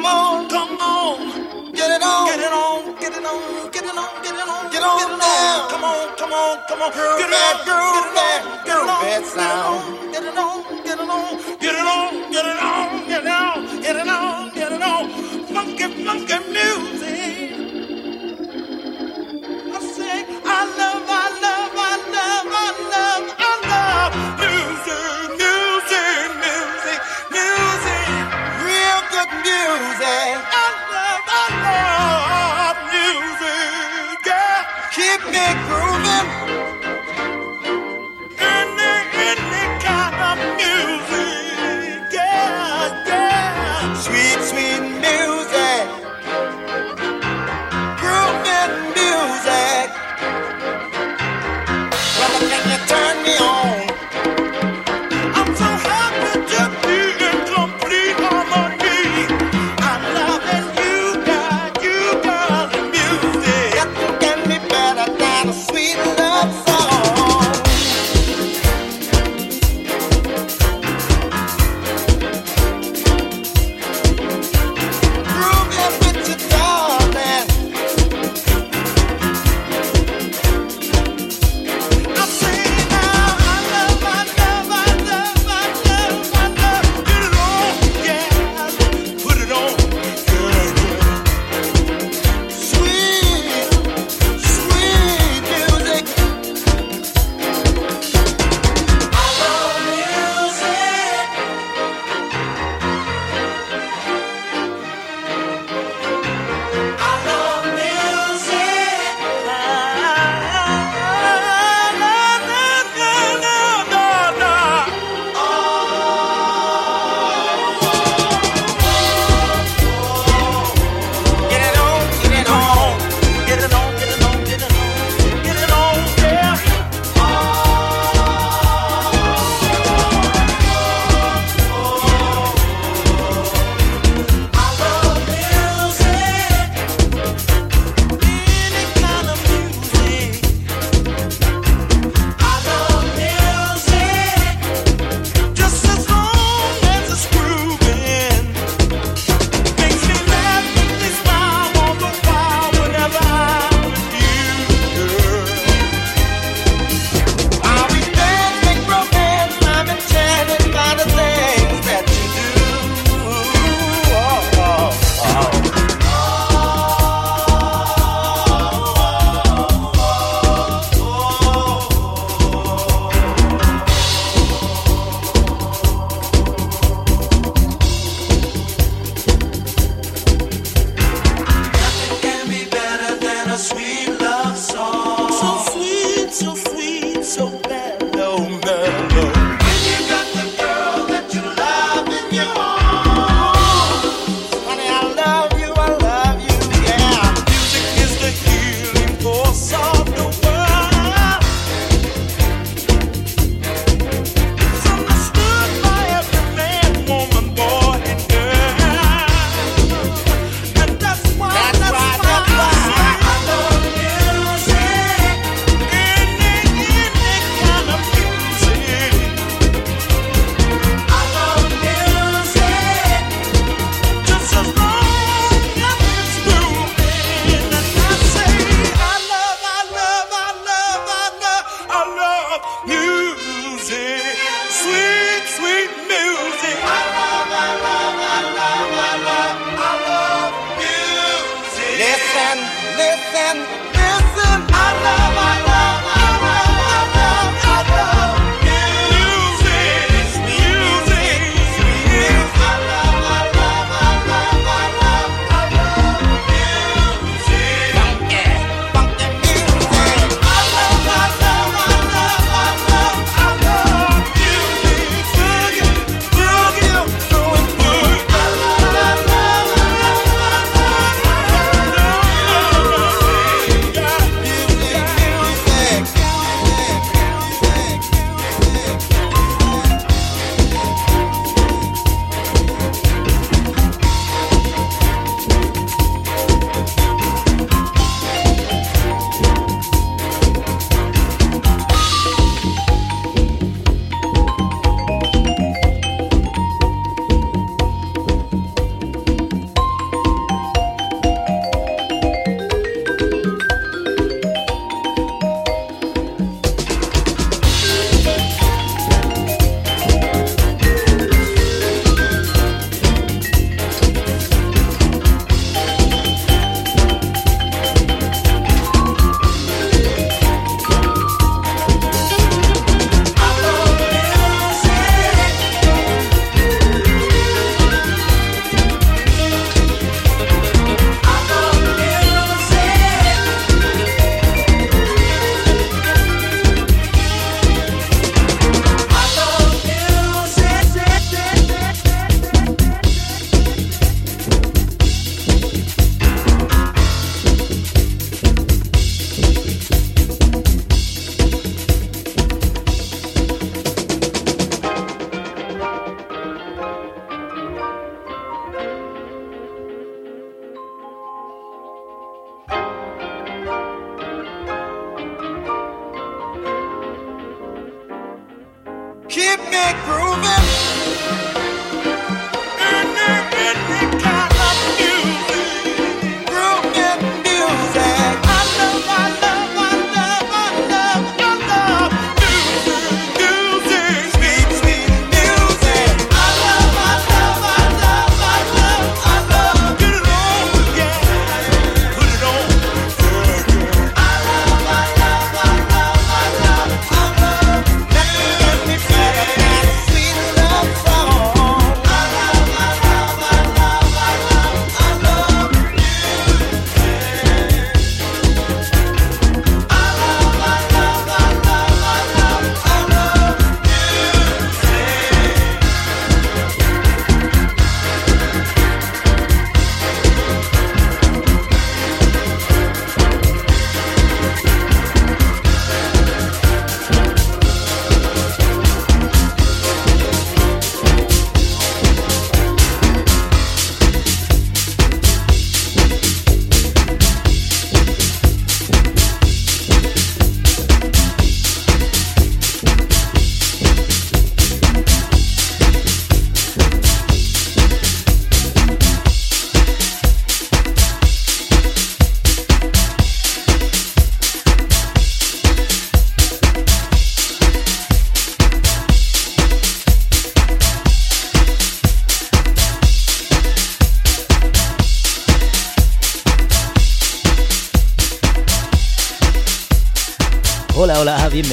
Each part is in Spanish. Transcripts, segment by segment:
Come on, come on, get it on, get it on, get it on, get it on, get it on, get on, get on. Come on, come on, come on, girl, get it, on, girl, get it, on, girl, that sound. Get it on, get it on, get it on, get it on, get it on, get it on.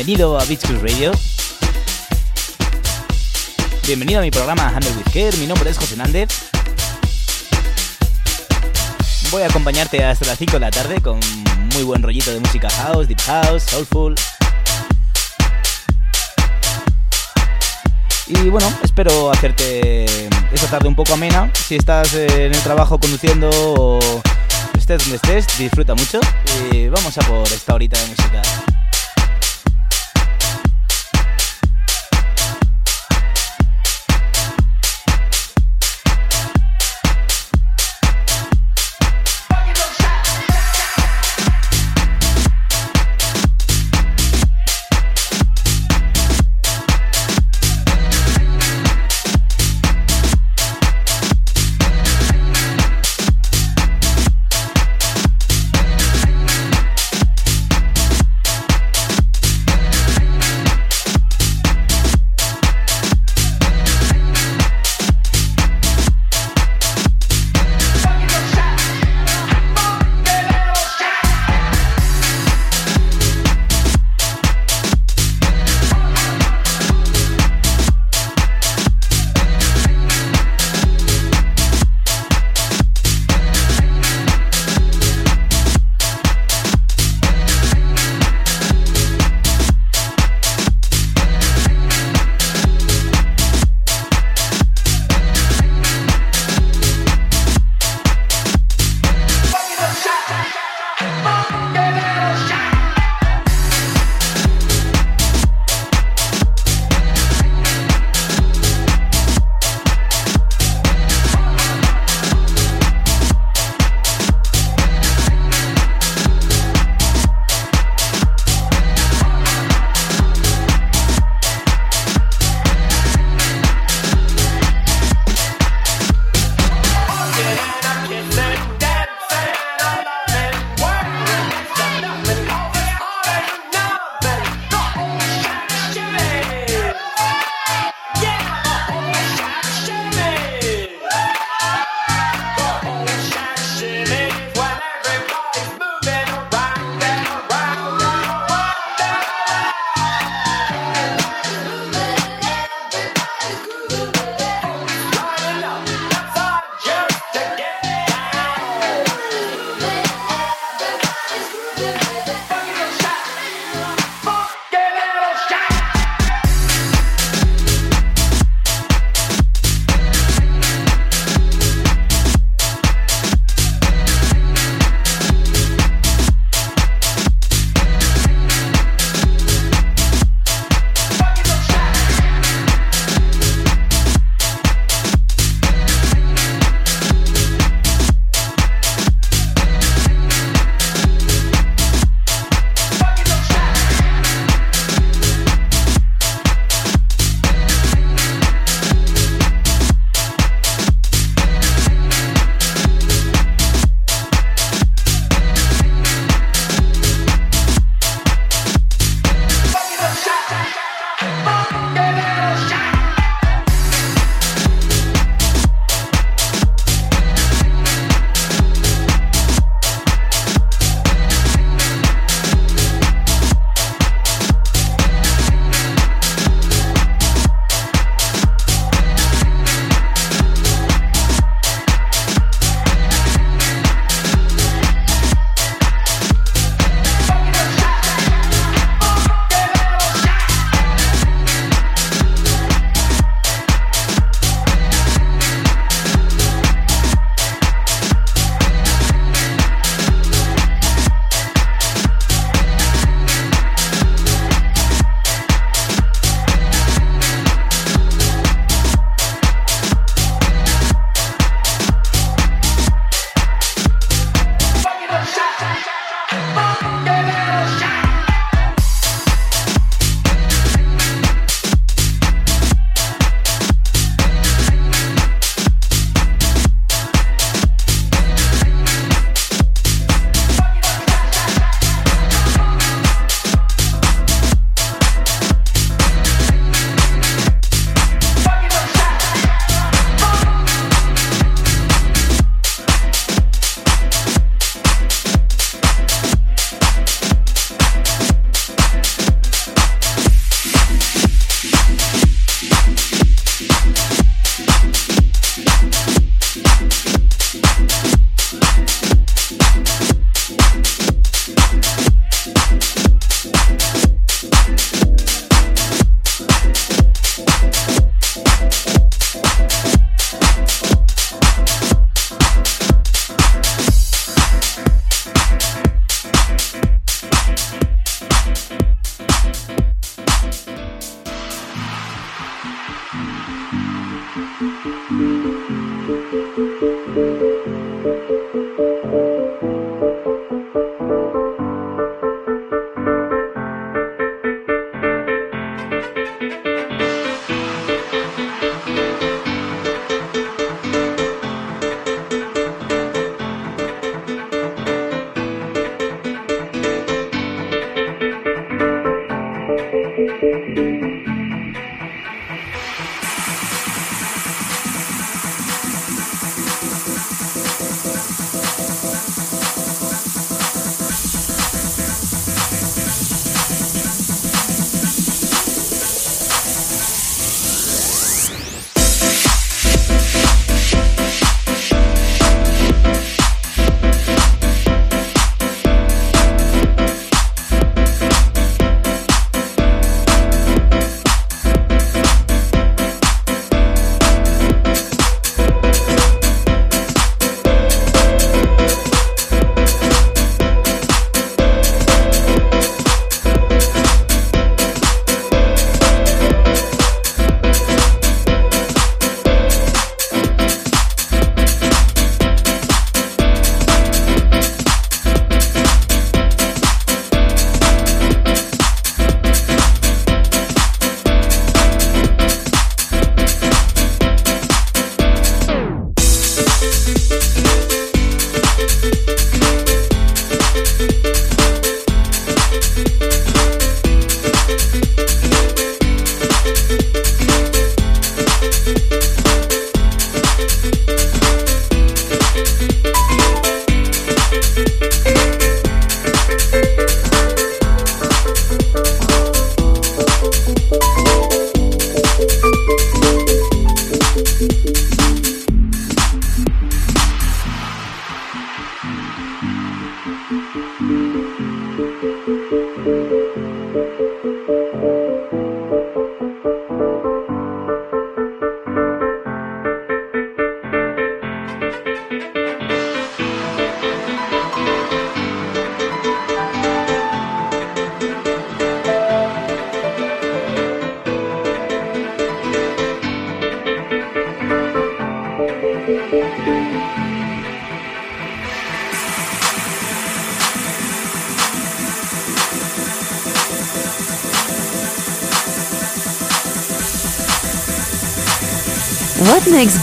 Bienvenido a Beach Cruise Radio. Bienvenido a mi programa Handle with Care, mi nombre es José Nández. Voy a acompañarte hasta las 5 de la tarde con muy buen rollito de música house, deep house, soulful. Y bueno, espero hacerte esta tarde un poco amena. Si estás en el trabajo conduciendo o estés donde estés, disfruta mucho. Y vamos a por esta horita de música.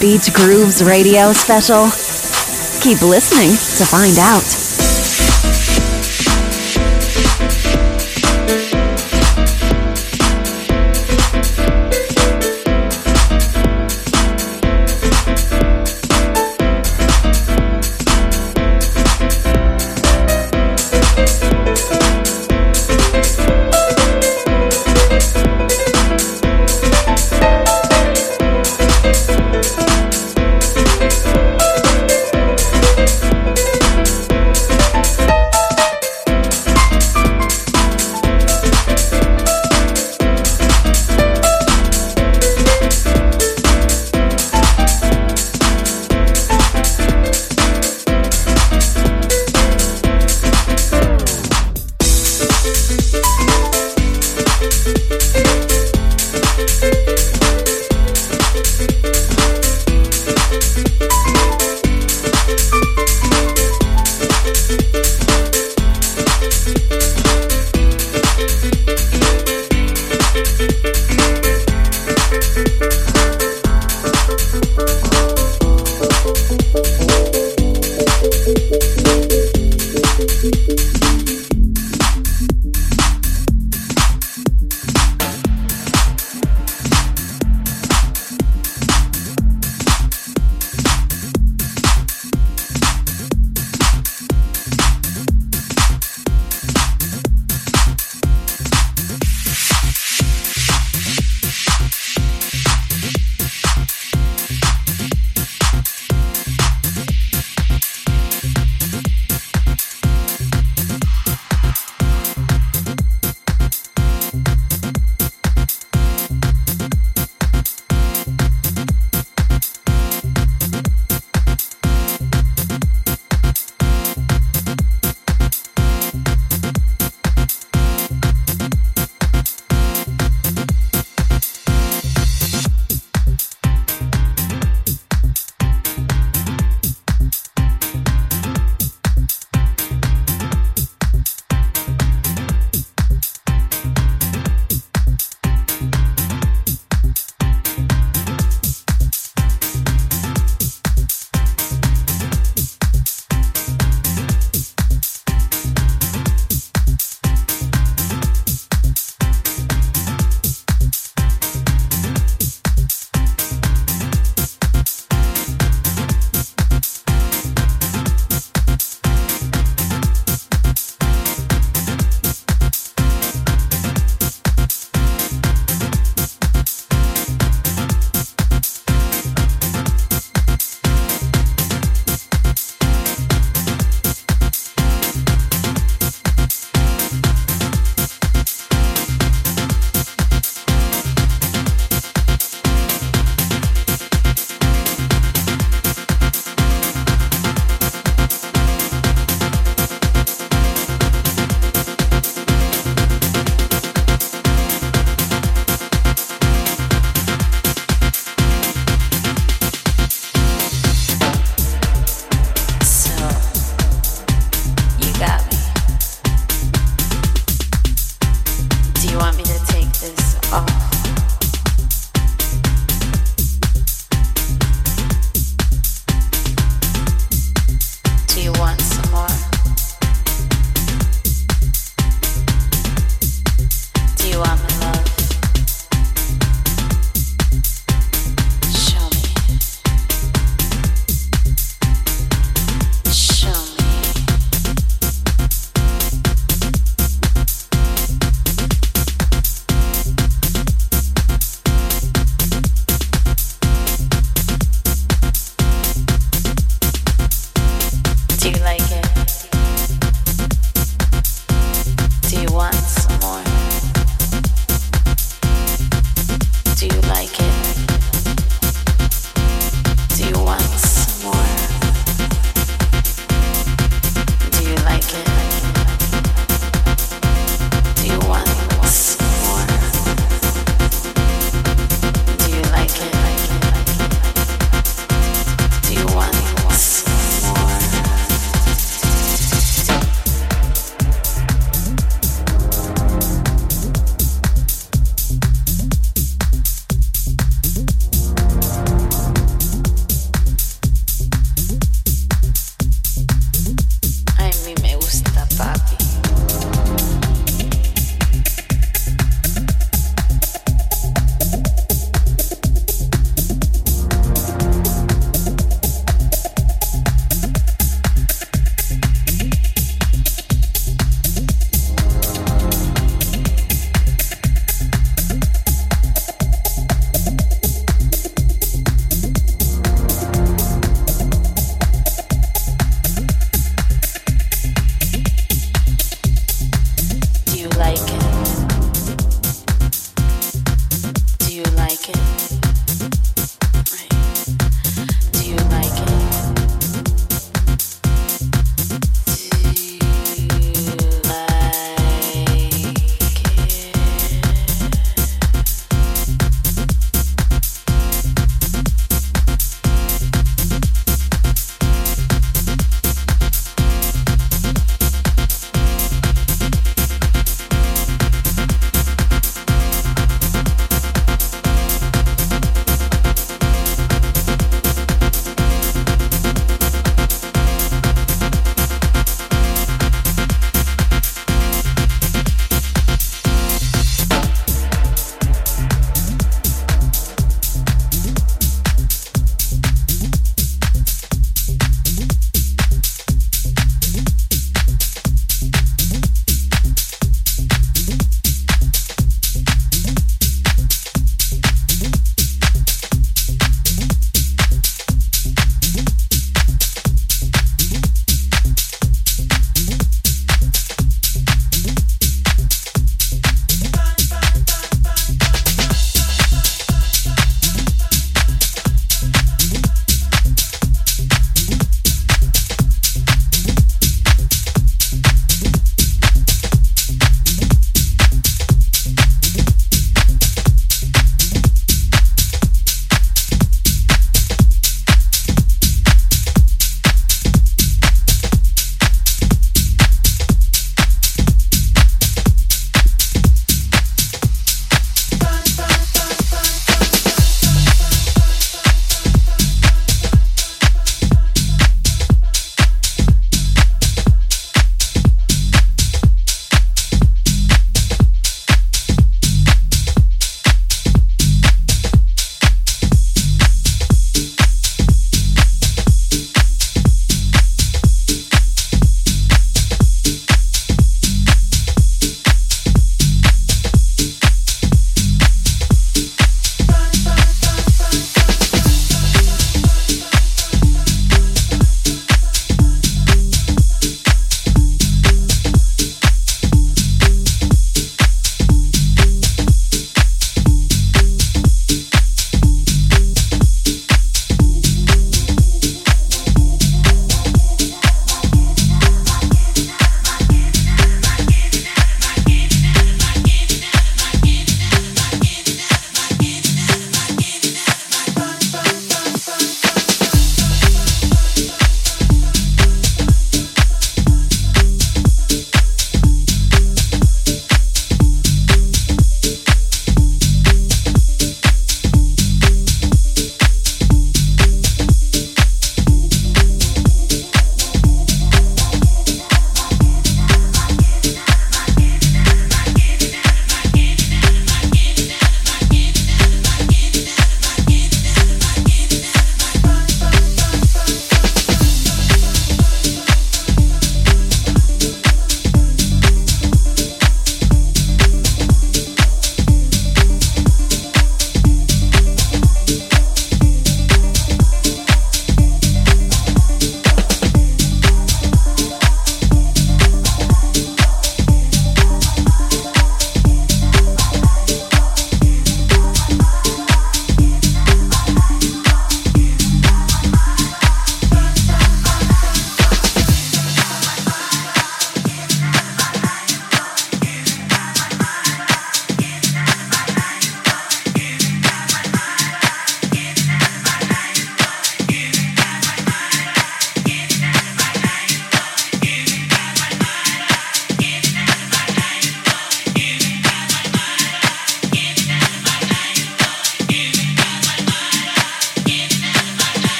Beach Grooves Radio special? Keep listening to find out.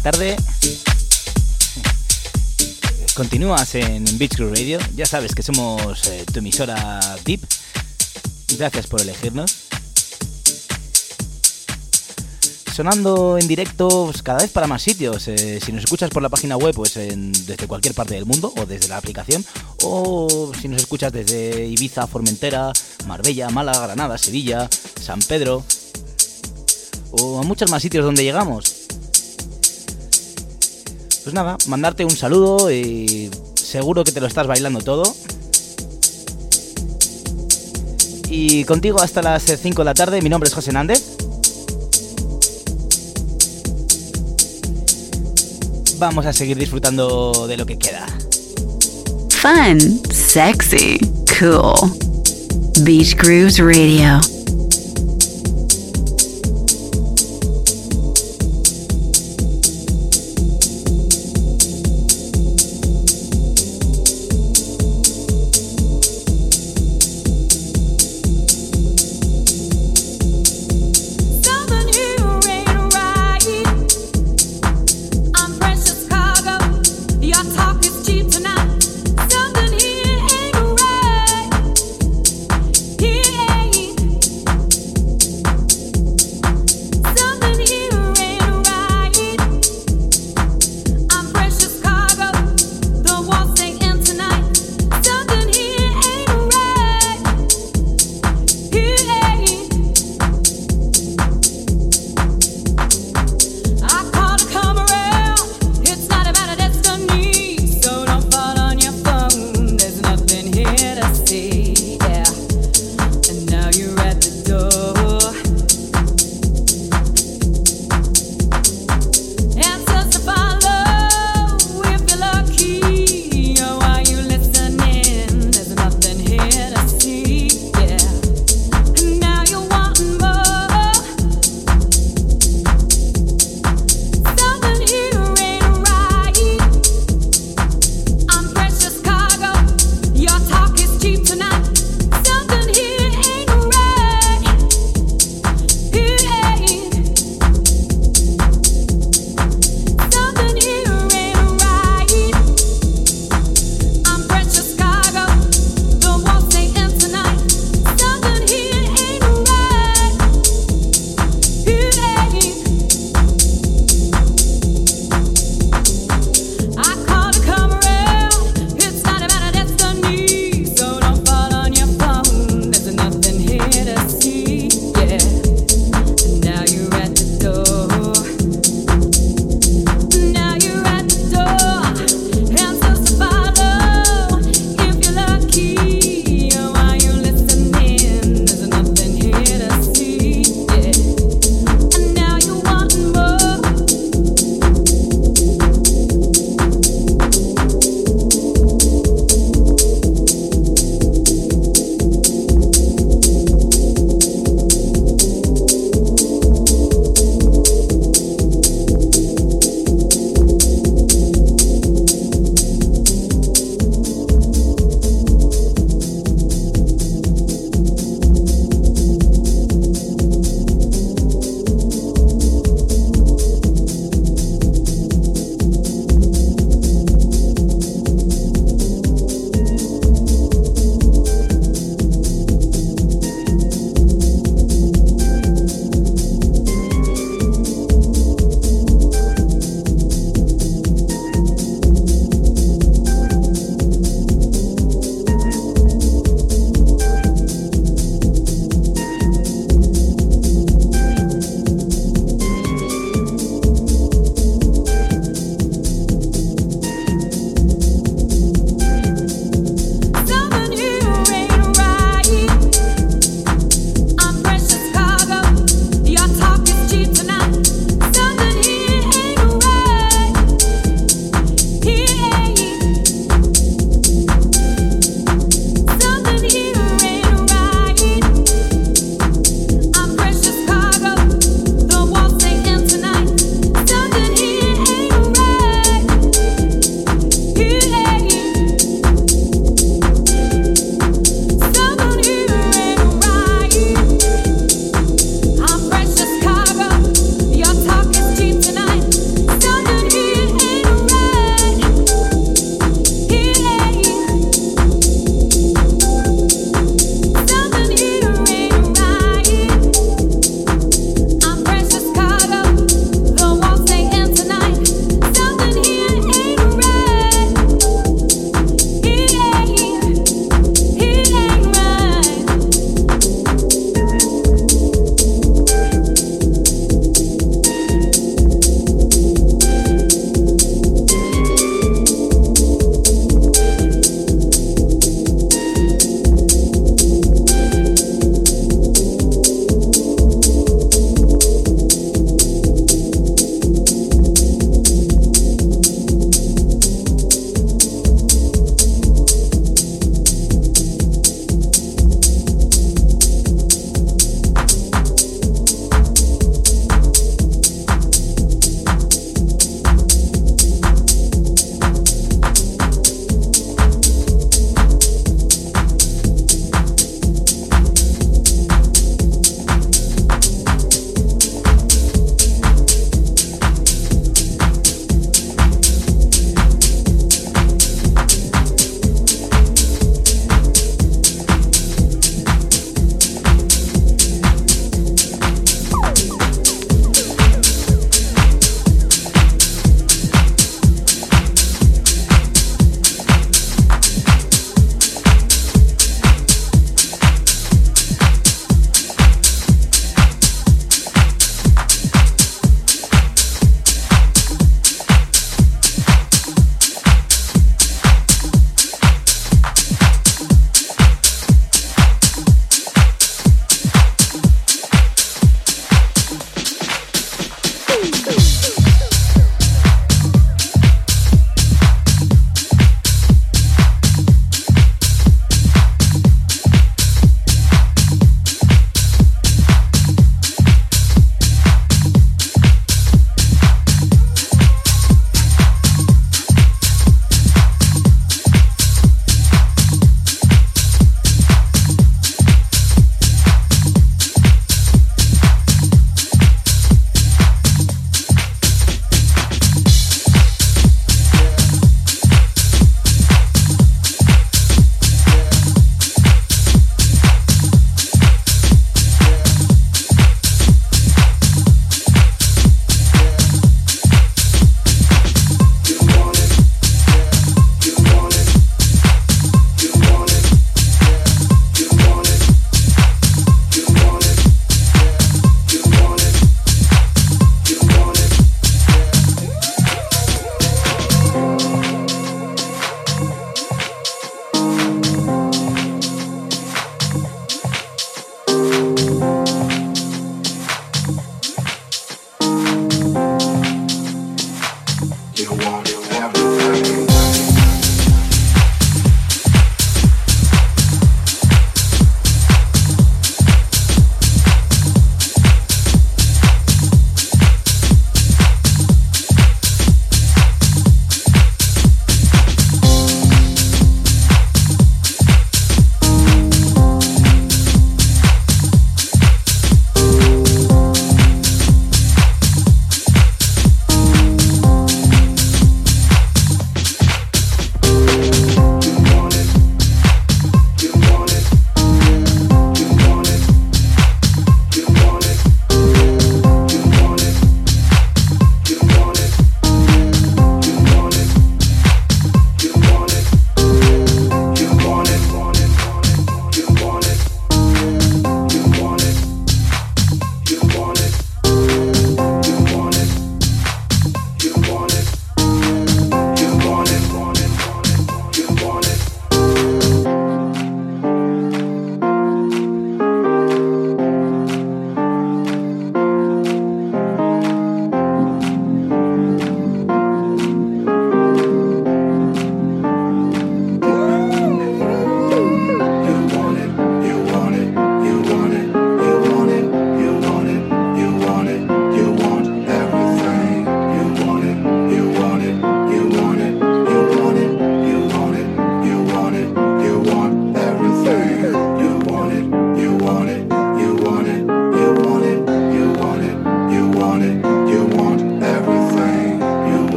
Tarde. Continúas en Beach Crew Radio. Ya sabes que somos eh, tu emisora VIP. Gracias por elegirnos. Sonando en directo cada vez para más sitios. Eh, si nos escuchas por la página web, pues desde cualquier parte del mundo o desde la aplicación. O si nos escuchas desde Ibiza, Formentera, Marbella, Málaga, Granada, Sevilla, San Pedro. O a muchos más sitios donde llegamos. Pues nada, mandarte un saludo y seguro que te lo estás bailando todo. Y contigo hasta las 5 de la tarde, mi nombre es José Nández. Vamos a seguir disfrutando de lo que queda. Fun, sexy, cool. Beach Grooves Radio.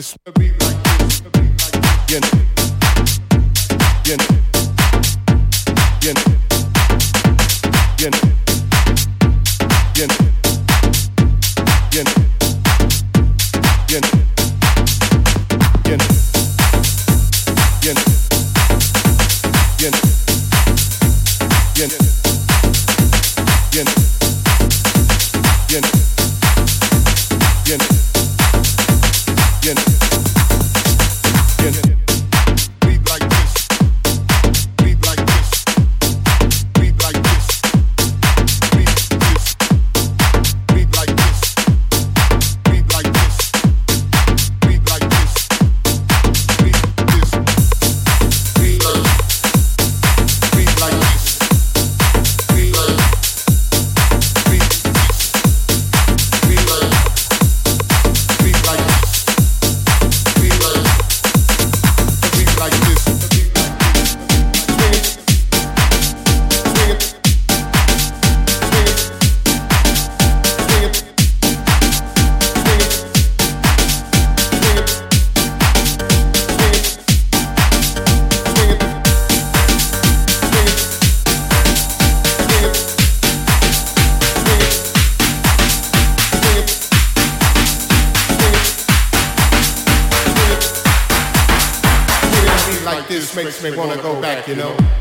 this. like this makes me wanna go back, you know.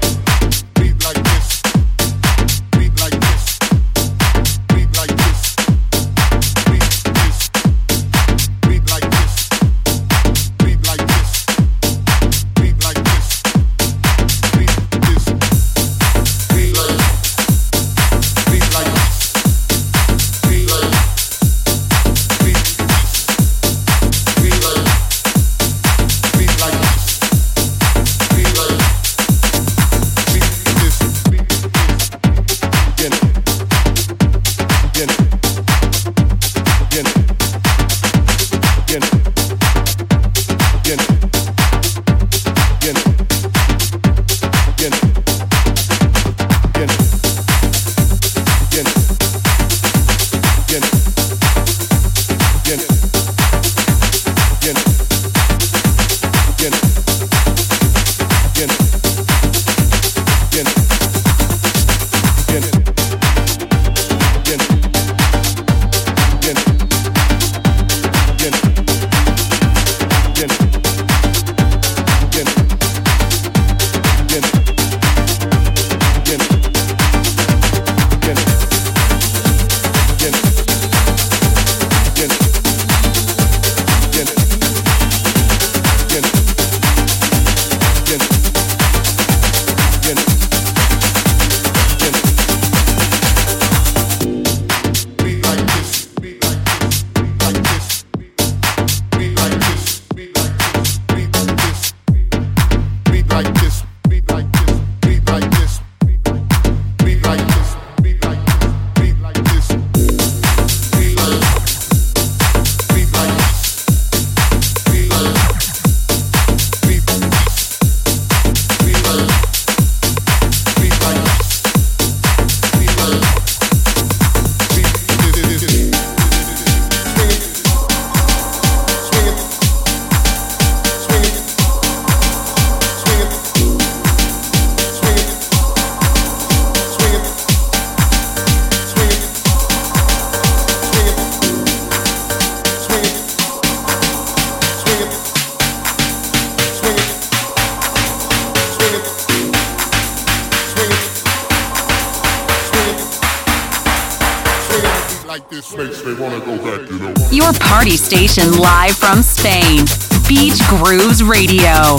station live from Spain, Beach Grooves Radio.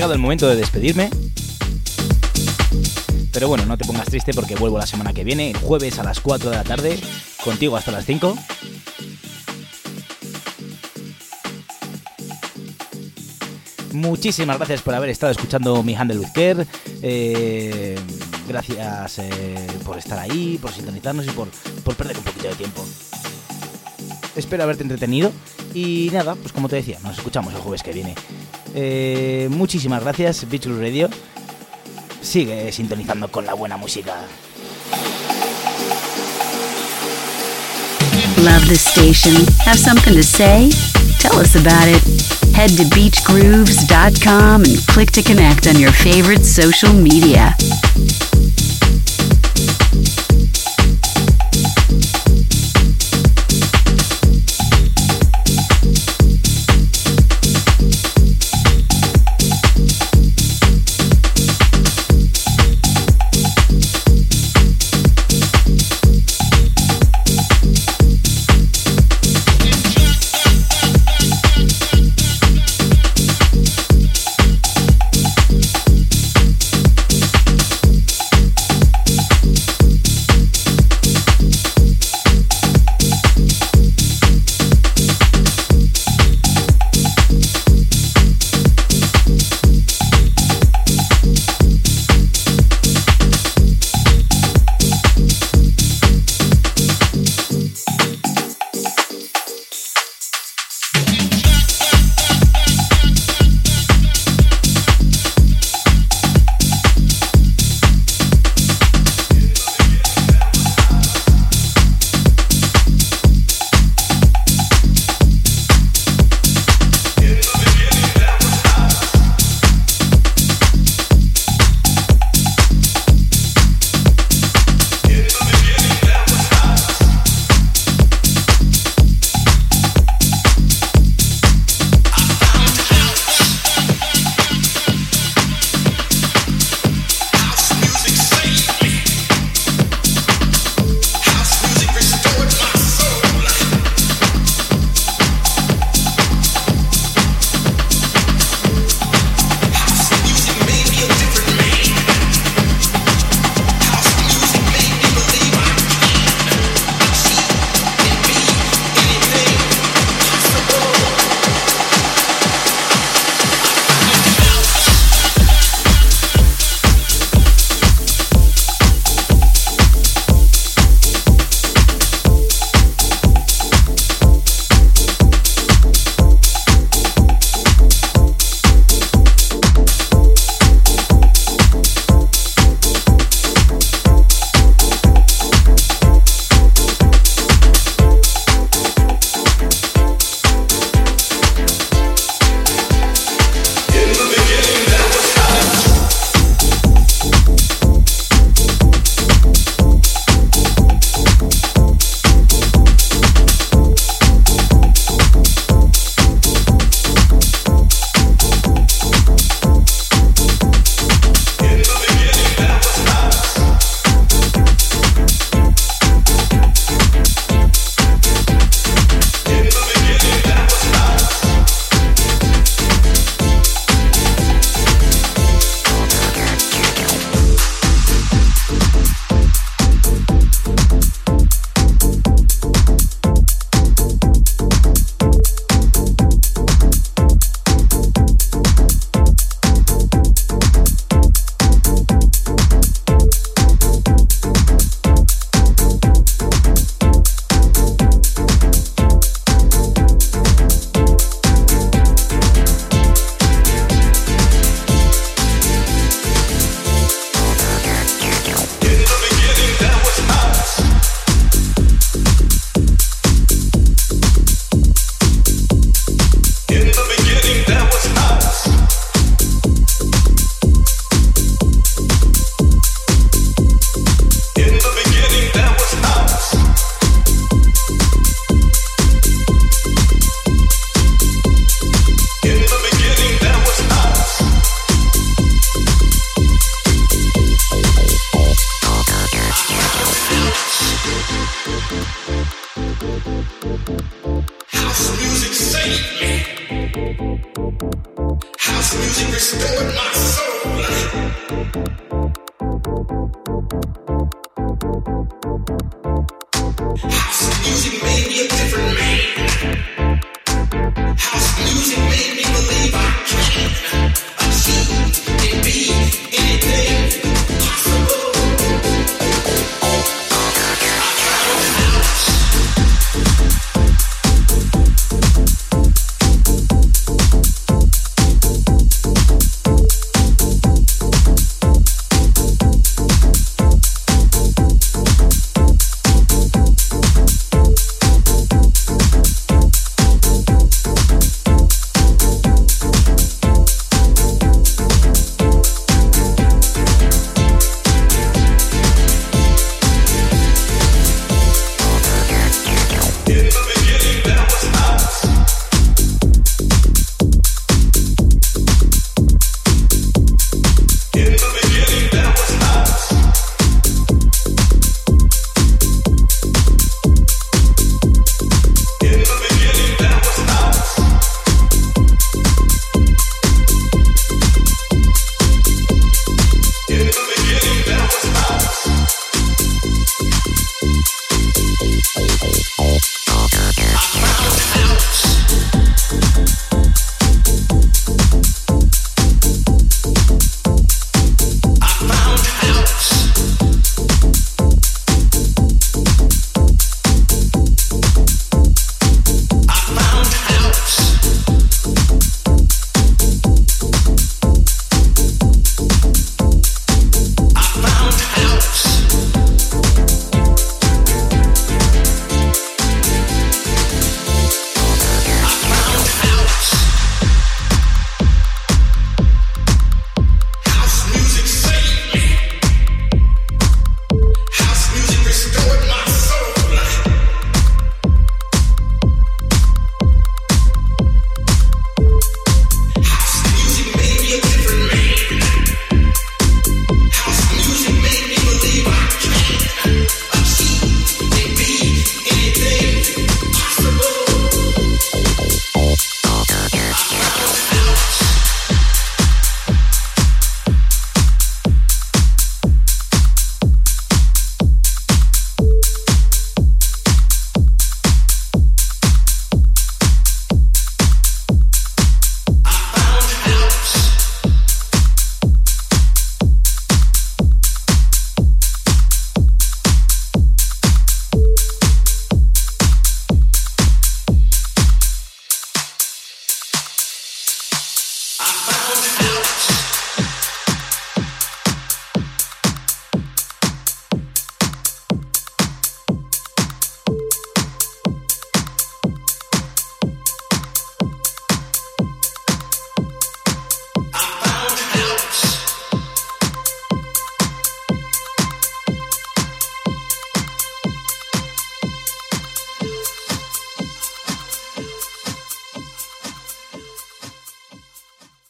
Llegado el momento de despedirme. Pero bueno, no te pongas triste porque vuelvo la semana que viene, jueves a las 4 de la tarde, contigo hasta las 5. Muchísimas gracias por haber estado escuchando mi Handle with Care. Eh, gracias eh, por estar ahí, por sintonizarnos y por, por perder un poquito de tiempo. Espero haberte entretenido y nada, pues como te decía, nos escuchamos el jueves que viene. Eh, muchísimas gracias, Beach Radio. Sigue sintonizando con la buena música. Love the station? Have something to say? Tell us about it. Head to beachgrooves.com and click to connect on your favorite social media.